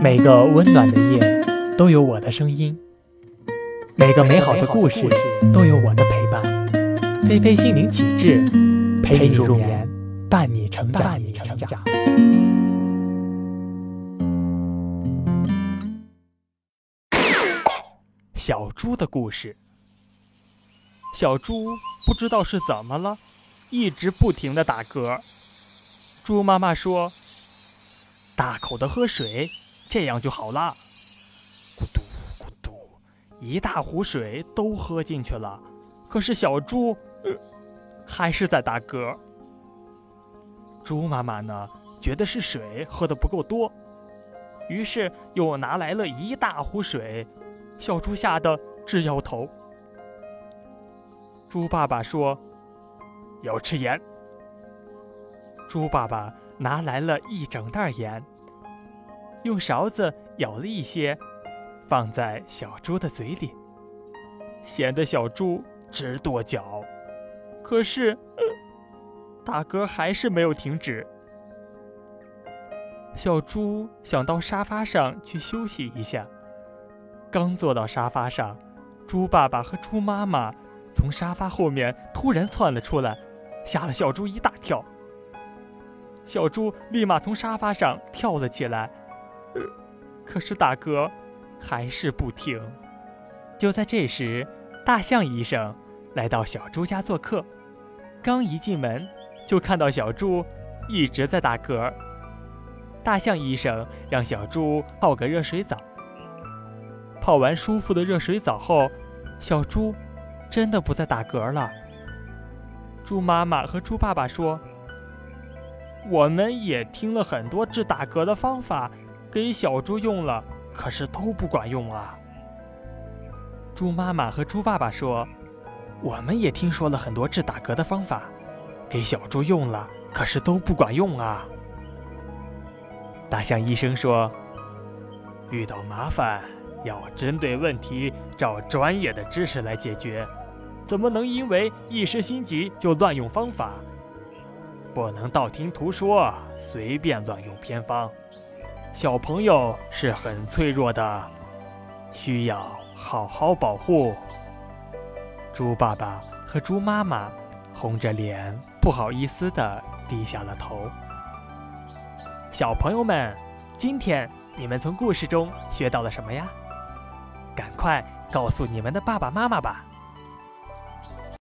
每个温暖的夜都有我的声音，每个美好的故事都有我的陪伴。菲菲心灵启智，陪你入眠，伴你成长。伴你成长。小猪的故事。小猪不知道是怎么了，一直不停的打嗝。猪妈妈说：“大口的喝水。”这样就好了。咕嘟咕嘟，一大壶水都喝进去了，可是小猪呃还是在打嗝。猪妈妈呢，觉得是水喝的不够多，于是又拿来了一大壶水。小猪吓得直摇头。猪爸爸说：“要吃盐。”猪爸爸拿来了一整袋盐。用勺子舀了一些，放在小猪的嘴里，咸得小猪直跺脚。可是，呃，大哥还是没有停止。小猪想到沙发上去休息一下，刚坐到沙发上，猪爸爸和猪妈妈从沙发后面突然窜了出来，吓了小猪一大跳。小猪立马从沙发上跳了起来。可是打嗝还是不停。就在这时，大象医生来到小猪家做客。刚一进门，就看到小猪一直在打嗝。大象医生让小猪泡个热水澡。泡完舒服的热水澡后，小猪真的不再打嗝了。猪妈妈和猪爸爸说：“我们也听了很多治打嗝的方法。”给小猪用了，可是都不管用啊！猪妈妈和猪爸爸说：“我们也听说了很多治打嗝的方法，给小猪用了，可是都不管用啊！”大象医生说：“遇到麻烦要针对问题，找专业的知识来解决，怎么能因为一时心急就乱用方法？不能道听途说，随便乱用偏方。”小朋友是很脆弱的，需要好好保护。猪爸爸和猪妈妈红着脸，不好意思地低下了头。小朋友们，今天你们从故事中学到了什么呀？赶快告诉你们的爸爸妈妈吧。